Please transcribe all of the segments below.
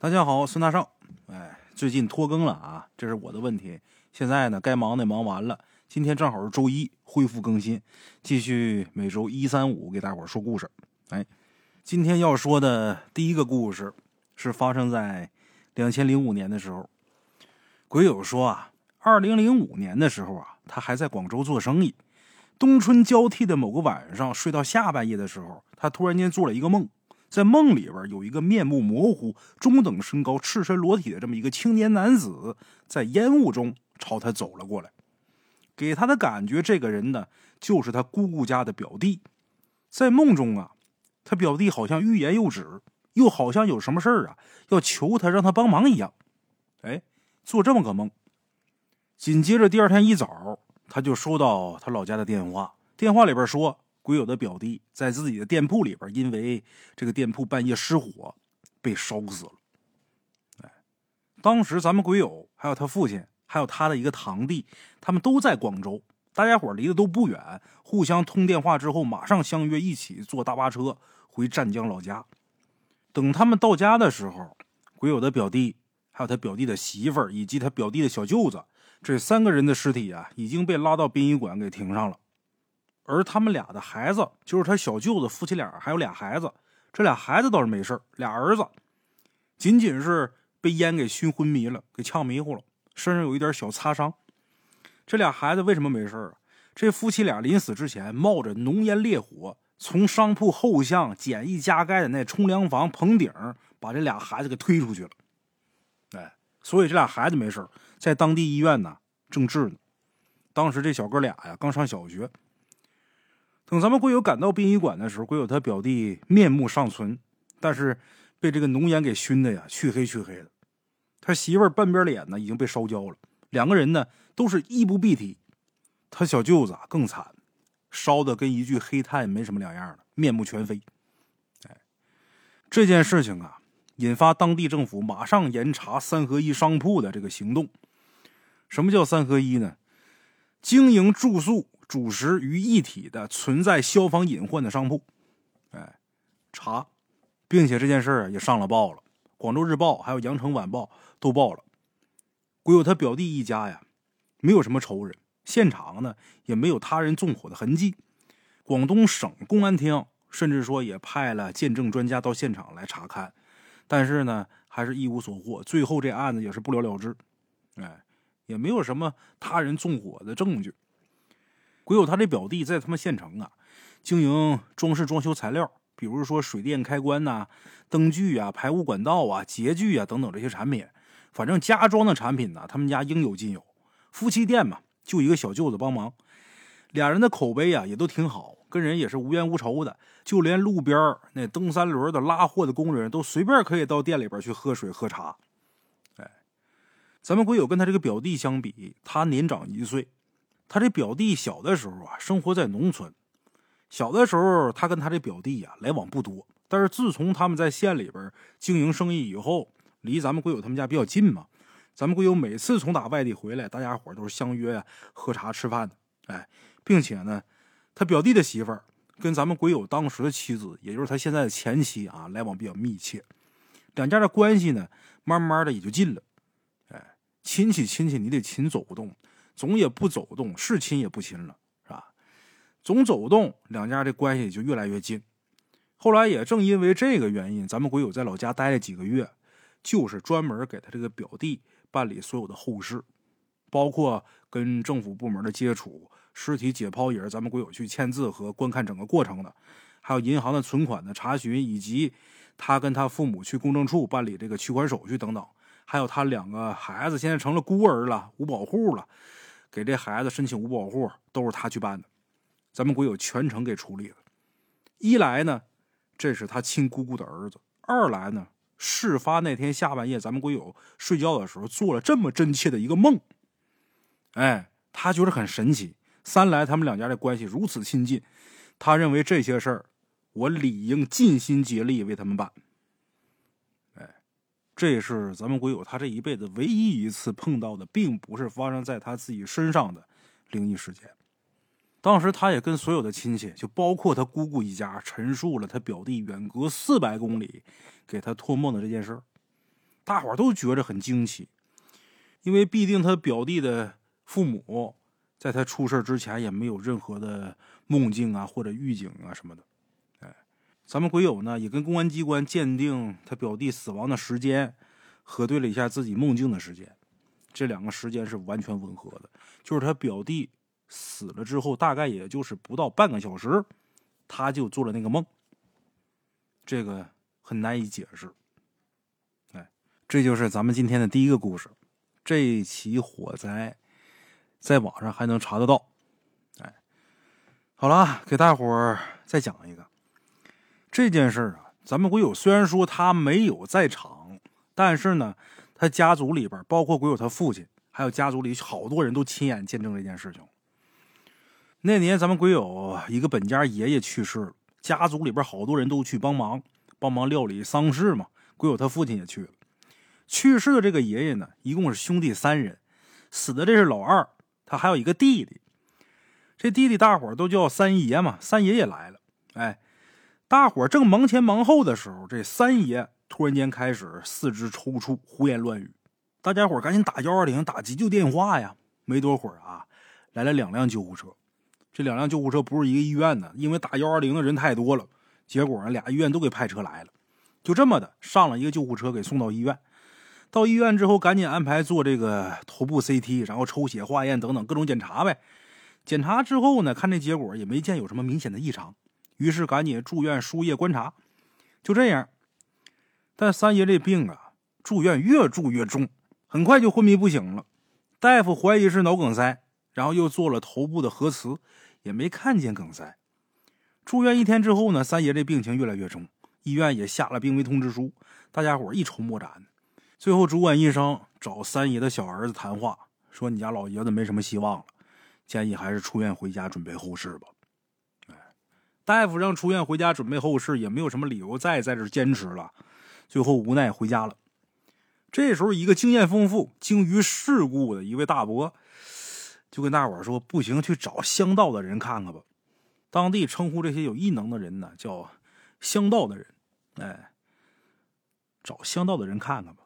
大家好，孙大少。哎，最近拖更了啊，这是我的问题。现在呢，该忙的忙完了，今天正好是周一，恢复更新，继续每周一、三、五给大伙说故事。哎，今天要说的第一个故事是发生在两千零五年的时候。鬼友说啊，二零零五年的时候啊，他还在广州做生意。冬春交替的某个晚上，睡到下半夜的时候，他突然间做了一个梦。在梦里边有一个面目模糊、中等身高、赤身裸体的这么一个青年男子，在烟雾中朝他走了过来，给他的感觉，这个人呢就是他姑姑家的表弟。在梦中啊，他表弟好像欲言又止，又好像有什么事儿啊要求他让他帮忙一样。哎，做这么个梦。紧接着第二天一早，他就收到他老家的电话，电话里边说。鬼友的表弟在自己的店铺里边，因为这个店铺半夜失火，被烧死了。哎，当时咱们鬼友还有他父亲，还有他的一个堂弟，他们都在广州，大家伙离得都不远，互相通电话之后，马上相约一起坐大巴车回湛江老家。等他们到家的时候，鬼友的表弟，还有他表弟的媳妇儿，以及他表弟的小舅子，这三个人的尸体啊，已经被拉到殡仪馆给停上了。而他们俩的孩子，就是他小舅子夫妻俩，还有俩孩子。这俩孩子倒是没事俩儿子仅仅是被烟给熏昏迷了，给呛迷糊了，身上有一点小擦伤。这俩孩子为什么没事啊？这夫妻俩临死之前，冒着浓烟烈火，从商铺后巷简易加盖的那冲凉房棚顶，把这俩孩子给推出去了。哎，所以这俩孩子没事在当地医院呢正治呢。当时这小哥俩呀，刚上小学。等咱们鬼友赶到殡仪馆的时候，鬼友他表弟面目尚存，但是被这个浓烟给熏的呀，黢黑黢黑的。他媳妇儿半边脸呢已经被烧焦了，两个人呢都是衣不蔽体。他小舅子啊更惨，烧的跟一具黑炭没什么两样了，面目全非。哎，这件事情啊，引发当地政府马上严查三合一商铺的这个行动。什么叫三合一呢？经营住宿。主食于一体的存在消防隐患的商铺，哎，查，并且这件事也上了报了，广州日报还有羊城晚报都报了。鬼友他表弟一家呀，没有什么仇人，现场呢也没有他人纵火的痕迹。广东省公安厅甚至说也派了鉴证专家到现场来查看，但是呢还是一无所获，最后这案子也是不了了之，哎，也没有什么他人纵火的证据。鬼友他这表弟在他们县城啊，经营装饰装修材料，比如说水电开关呐、灯具啊、排污管道啊、洁具啊等等这些产品，反正家装的产品呢，他们家应有尽有。夫妻店嘛，就一个小舅子帮忙，俩人的口碑啊也都挺好，跟人也是无冤无仇的。就连路边那蹬三轮的拉货的工人都随便可以到店里边去喝水喝茶。哎，咱们鬼友跟他这个表弟相比，他年长一岁。他这表弟小的时候啊，生活在农村。小的时候，他跟他这表弟呀来往不多。但是自从他们在县里边经营生意以后，离咱们贵友他们家比较近嘛。咱们贵友每次从打外地回来，大家伙都是相约呀喝茶吃饭的。哎，并且呢，他表弟的媳妇儿跟咱们鬼友当时的妻子，也就是他现在的前妻啊，来往比较密切。两家的关系呢，慢慢的也就近了。哎，亲戚亲戚，你得勤走动。总也不走动，是亲也不亲了，是吧？总走动，两家这关系就越来越近。后来也正因为这个原因，咱们鬼友在老家待了几个月，就是专门给他这个表弟办理所有的后事，包括跟政府部门的接触、尸体解剖也是咱们鬼友去签字和观看整个过程的，还有银行的存款的查询，以及他跟他父母去公证处办理这个取款手续等等，还有他两个孩子现在成了孤儿了，无保户了。给这孩子申请无保护都是他去办的，咱们鬼友全程给处理了。一来呢，这是他亲姑姑的儿子；二来呢，事发那天下半夜，咱们鬼友睡觉的时候做了这么真切的一个梦，哎，他觉得很神奇。三来，他们两家的关系如此亲近，他认为这些事儿，我理应尽心竭力为他们办。这也是咱们鬼友他这一辈子唯一一次碰到的，并不是发生在他自己身上的灵异事件。当时他也跟所有的亲戚，就包括他姑姑一家，陈述了他表弟远隔四百公里给他托梦的这件事儿。大伙儿都觉着很惊奇，因为毕竟他表弟的父母在他出事之前也没有任何的梦境啊或者预警啊什么的。咱们鬼友呢也跟公安机关鉴定他表弟死亡的时间，核对了一下自己梦境的时间，这两个时间是完全吻合的，就是他表弟死了之后，大概也就是不到半个小时，他就做了那个梦。这个很难以解释。哎这就是咱们今天的第一个故事，这起火灾在网上还能查得到。哎，好了，给大伙儿再讲一个这件事啊。咱们鬼友虽然说他没有在场，但是呢，他家族里边，包括鬼友他父亲，还有家族里好多人都亲眼见证这件事情。那年咱们鬼友一个本家爷爷去世了，家族里边好多人都去帮忙，帮忙料理丧事嘛。鬼友他父亲也去了。去世的这个爷爷呢，一共是兄弟三人，死的这是老二，他还有一个弟弟。这弟弟大伙都叫三爷嘛，三爷也来了。哎，大伙正忙前忙后的时候，这三爷突然间开始四肢抽搐，胡言乱语。大家伙赶紧打幺二零，打急救电话呀！没多会儿啊，来了两辆救护车。这两辆救护车不是一个医院的，因为打幺二零的人太多了，结果呢，俩医院都给派车来了。就这么的，上了一个救护车，给送到医院。到医院之后，赶紧安排做这个头部 CT，然后抽血、化验等等各种检查呗。检查之后呢，看这结果也没见有什么明显的异常，于是赶紧住院输液观察。就这样，但三爷这病啊，住院越住越重，很快就昏迷不醒了。大夫怀疑是脑梗塞，然后又做了头部的核磁，也没看见梗塞。住院一天之后呢，三爷这病情越来越重，医院也下了病危通知书，大家伙一筹莫展。最后，主管医生找三爷的小儿子谈话，说：“你家老爷子没什么希望了，建议还是出院回家准备后事吧。”大夫让出院回家准备后事，也没有什么理由再在这坚持了。最后无奈回家了。这时候，一个经验丰富、精于世故的一位大伯，就跟大伙说：“不行，去找乡道的人看看吧。当地称呼这些有异能的人呢，叫乡道的人。哎，找乡道的人看看吧。”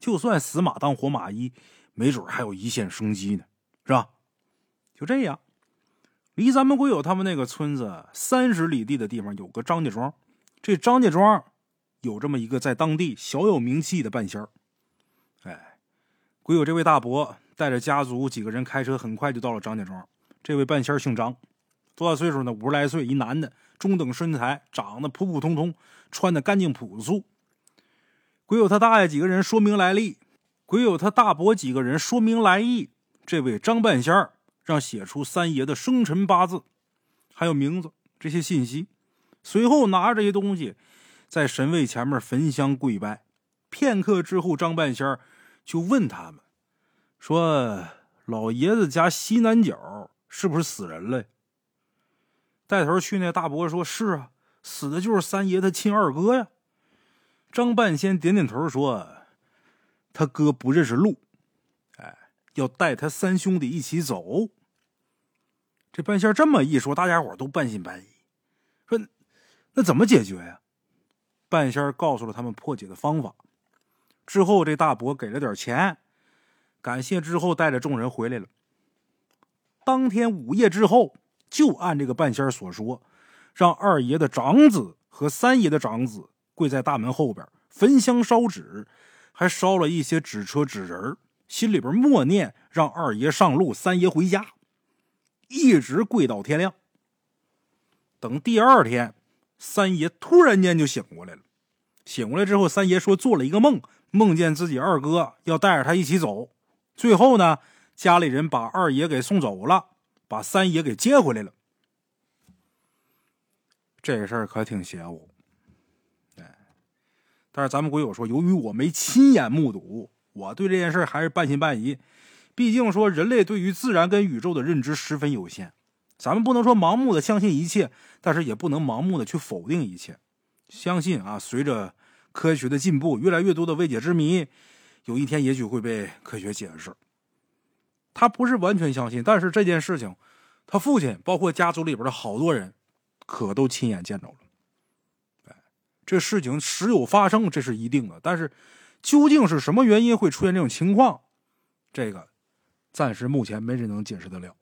就算死马当活马医，没准还有一线生机呢，是吧？就这样，离咱们鬼友他们那个村子三十里地的地方有个张家庄，这张家庄有这么一个在当地小有名气的半仙儿。哎，鬼友这位大伯带着家族几个人开车，很快就到了张家庄。这位半仙儿姓张，多大岁数呢？五十来岁，一男的，中等身材，长得普普通通，穿的干净朴素。鬼友他大爷几个人说明来历，鬼友他大伯几个人说明来意。这位张半仙儿让写出三爷的生辰八字，还有名字这些信息。随后拿着这些东西，在神位前面焚香跪拜。片刻之后，张半仙就问他们说：“老爷子家西南角是不是死人了？”带头去那大伯说：“是啊，死的就是三爷他亲二哥呀。”张半仙点点头说：“他哥不认识路，要带他三兄弟一起走。”这半仙这么一说，大家伙都半信半疑，说：“那怎么解决呀？”半仙告诉了他们破解的方法。之后，这大伯给了点钱，感谢之后，带着众人回来了。当天午夜之后，就按这个半仙所说，让二爷的长子和三爷的长子。跪在大门后边，焚香烧纸，还烧了一些纸车纸人心里边默念让二爷上路，三爷回家，一直跪到天亮。等第二天，三爷突然间就醒过来了。醒过来之后，三爷说做了一个梦，梦见自己二哥要带着他一起走。最后呢，家里人把二爷给送走了，把三爷给接回来了。这事儿可挺邪乎。哎但是咱们鬼友说，由于我没亲眼目睹，我对这件事还是半信半疑。毕竟说人类对于自然跟宇宙的认知十分有限，咱们不能说盲目的相信一切，但是也不能盲目的去否定一切。相信啊，随着科学的进步，越来越多的未解之谜，有一天也许会被科学解释。他不是完全相信，但是这件事情，他父亲包括家族里边的好多人，可都亲眼见着了。这事情时有发生，这是一定的。但是，究竟是什么原因会出现这种情况？这个暂时目前没人能解释得了。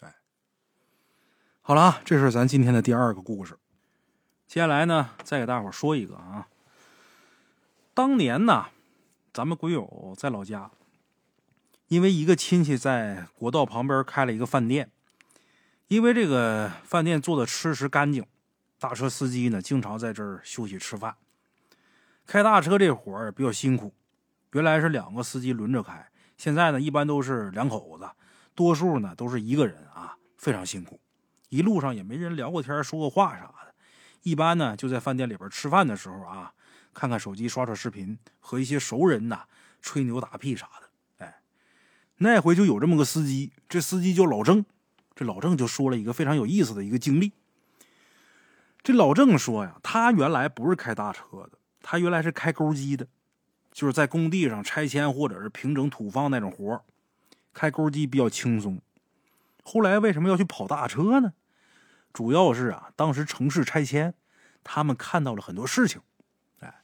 哎，好了啊，这是咱今天的第二个故事。接下来呢，再给大伙说一个啊。当年呢，咱们鬼友在老家，因为一个亲戚在国道旁边开了一个饭店，因为这个饭店做的吃食干净，大车司机呢经常在这儿休息吃饭。开大车这活儿比较辛苦，原来是两个司机轮着开，现在呢一般都是两口子，多数呢都是一个人啊，非常辛苦。一路上也没人聊过天、说过话啥的，一般呢就在饭店里边吃饭的时候啊，看看手机、刷刷视频，和一些熟人呐吹牛打屁啥的。哎，那回就有这么个司机，这司机叫老郑，这老郑就说了一个非常有意思的一个经历。这老郑说呀，他原来不是开大车的。他原来是开钩机的，就是在工地上拆迁或者是平整土方那种活开钩机比较轻松。后来为什么要去跑大车呢？主要是啊，当时城市拆迁，他们看到了很多事情。哎，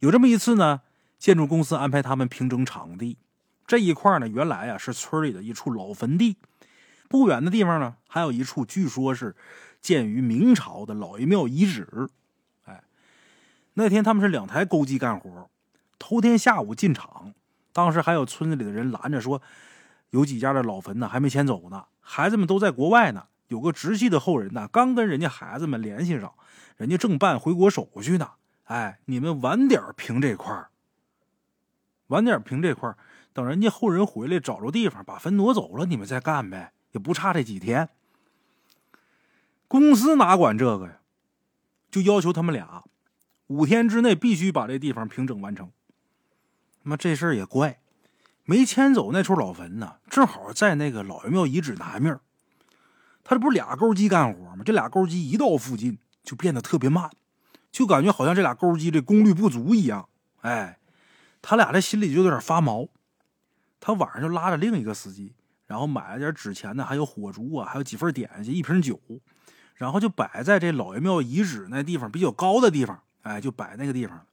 有这么一次呢，建筑公司安排他们平整场地，这一块呢，原来啊是村里的一处老坟地，不远的地方呢，还有一处据说是建于明朝的老爷庙遗址。那天他们是两台钩机干活，头天下午进场，当时还有村子里的人拦着说，有几家的老坟呢还没迁走呢，孩子们都在国外呢，有个直系的后人呢刚跟人家孩子们联系上，人家正办回国手续呢。哎，你们晚点平这块晚点平这块等人家后人回来找着地方把坟挪走了，你们再干呗，也不差这几天。公司哪管这个呀？就要求他们俩。五天之内必须把这地方平整完成。那这事儿也怪，没迁走那处老坟呢，正好在那个老爷庙遗址南面。他这不是俩钩机干活吗？这俩钩机一到附近就变得特别慢，就感觉好像这俩钩机这功率不足一样。哎，他俩这心里就有点发毛。他晚上就拉着另一个司机，然后买了点纸钱呢，还有火烛啊，还有几份点心，一瓶酒，然后就摆在这老爷庙遗址那地方比较高的地方。哎，就摆那个地方，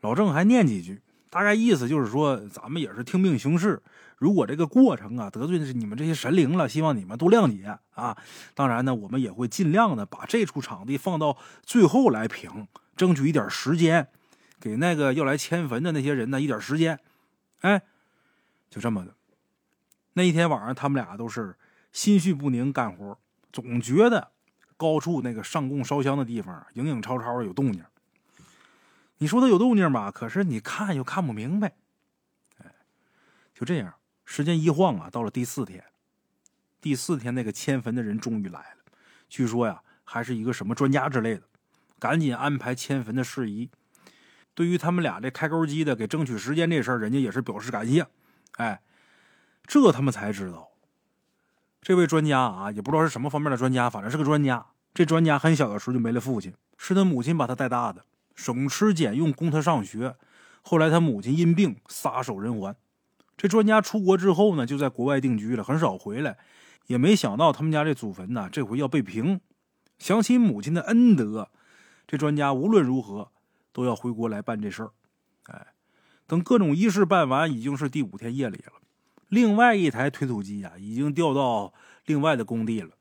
老郑还念几句，大概意思就是说，咱们也是听命行事。如果这个过程啊得罪的是你们这些神灵了，希望你们多谅解啊。当然呢，我们也会尽量的把这处场地放到最后来评，争取一点时间，给那个要来迁坟的那些人呢一点时间。哎，就这么的。那一天晚上，他们俩都是心绪不宁干活，总觉得高处那个上供烧香的地方影影绰绰有动静。你说他有动静吧，可是你看又看不明白。哎，就这样，时间一晃啊，到了第四天。第四天，那个迁坟的人终于来了，据说呀，还是一个什么专家之类的，赶紧安排迁坟的事宜。对于他们俩这开钩机的给争取时间这事儿，人家也是表示感谢。哎，这他们才知道，这位专家啊，也不知道是什么方面的专家，反正是个专家。这专家很小的时候就没了父亲，是他母亲把他带大的。省吃俭用供他上学，后来他母亲因病撒手人寰。这专家出国之后呢，就在国外定居了，很少回来。也没想到他们家这祖坟呢，这回要被平。想起母亲的恩德，这专家无论如何都要回国来办这事儿。哎，等各种仪式办完，已经是第五天夜里了。另外一台推土机啊，已经调到另外的工地了，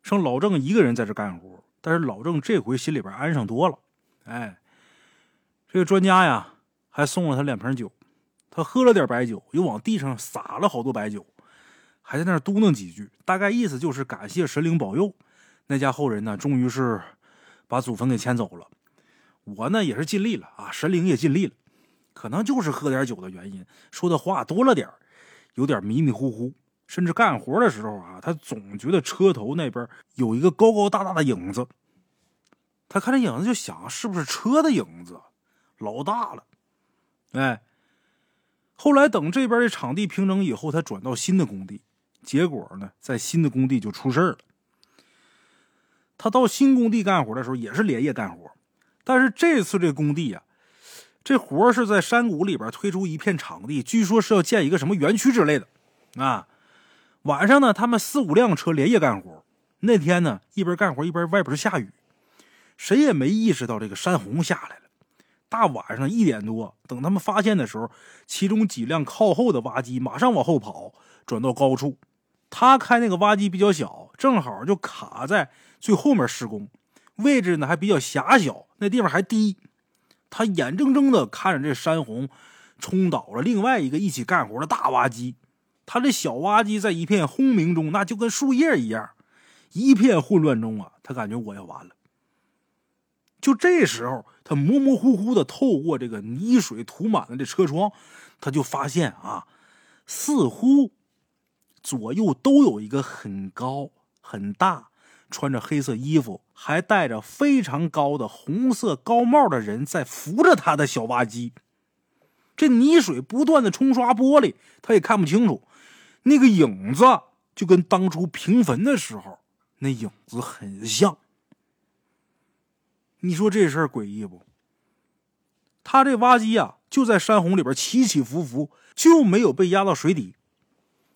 剩老郑一个人在这干活。但是老郑这回心里边安上多了。哎，这个专家呀，还送了他两瓶酒，他喝了点白酒，又往地上撒了好多白酒，还在那嘟囔几句，大概意思就是感谢神灵保佑。那家后人呢，终于是把祖坟给迁走了。我呢也是尽力了啊，神灵也尽力了，可能就是喝点酒的原因，说的话多了点有点迷迷糊糊，甚至干活的时候啊，他总觉得车头那边有一个高高大大的影子。他看这影子就想，是不是车的影子？老大了，哎。后来等这边的场地平整以后，他转到新的工地，结果呢，在新的工地就出事了。他到新工地干活的时候，也是连夜干活，但是这次这工地呀，这活是在山谷里边推出一片场地，据说是要建一个什么园区之类的。啊，晚上呢，他们四五辆车连夜干活。那天呢，一边干活一边外边下雨。谁也没意识到这个山洪下来了，大晚上一点多，等他们发现的时候，其中几辆靠后的挖机马上往后跑，转到高处。他开那个挖机比较小，正好就卡在最后面施工位置呢，还比较狭小，那地方还低。他眼睁睁的看着这山洪冲倒了另外一个一起干活的大挖机，他这小挖机在一片轰鸣中，那就跟树叶一样，一片混乱中啊，他感觉我要完了。就这时候，他模模糊糊的透过这个泥水涂满了的车窗，他就发现啊，似乎左右都有一个很高很大。穿着黑色衣服，还戴着非常高的红色高帽的人在扶着他的小挖机。这泥水不断的冲刷玻璃，他也看不清楚。那个影子就跟当初平坟的时候那影子很像。你说这事儿诡异不？他这挖机啊，就在山洪里边起起伏伏，就没有被压到水底。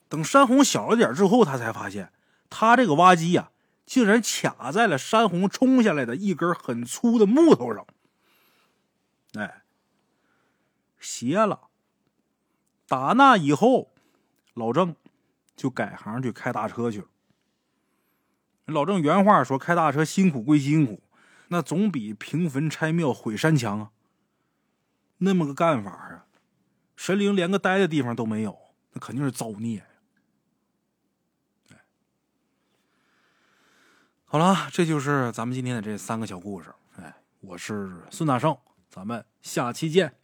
等山洪小了点之后，他才发现他这个挖机呀。竟然卡在了山洪冲下来的一根很粗的木头上，哎，斜了。打那以后，老郑就改行去开大车去了。老郑原话说：“开大车辛苦归辛苦，那总比平坟拆庙毁山强啊。那么个干法啊，神灵连个待的地方都没有，那肯定是造孽。”好了，这就是咱们今天的这三个小故事。哎，我是孙大圣，咱们下期见。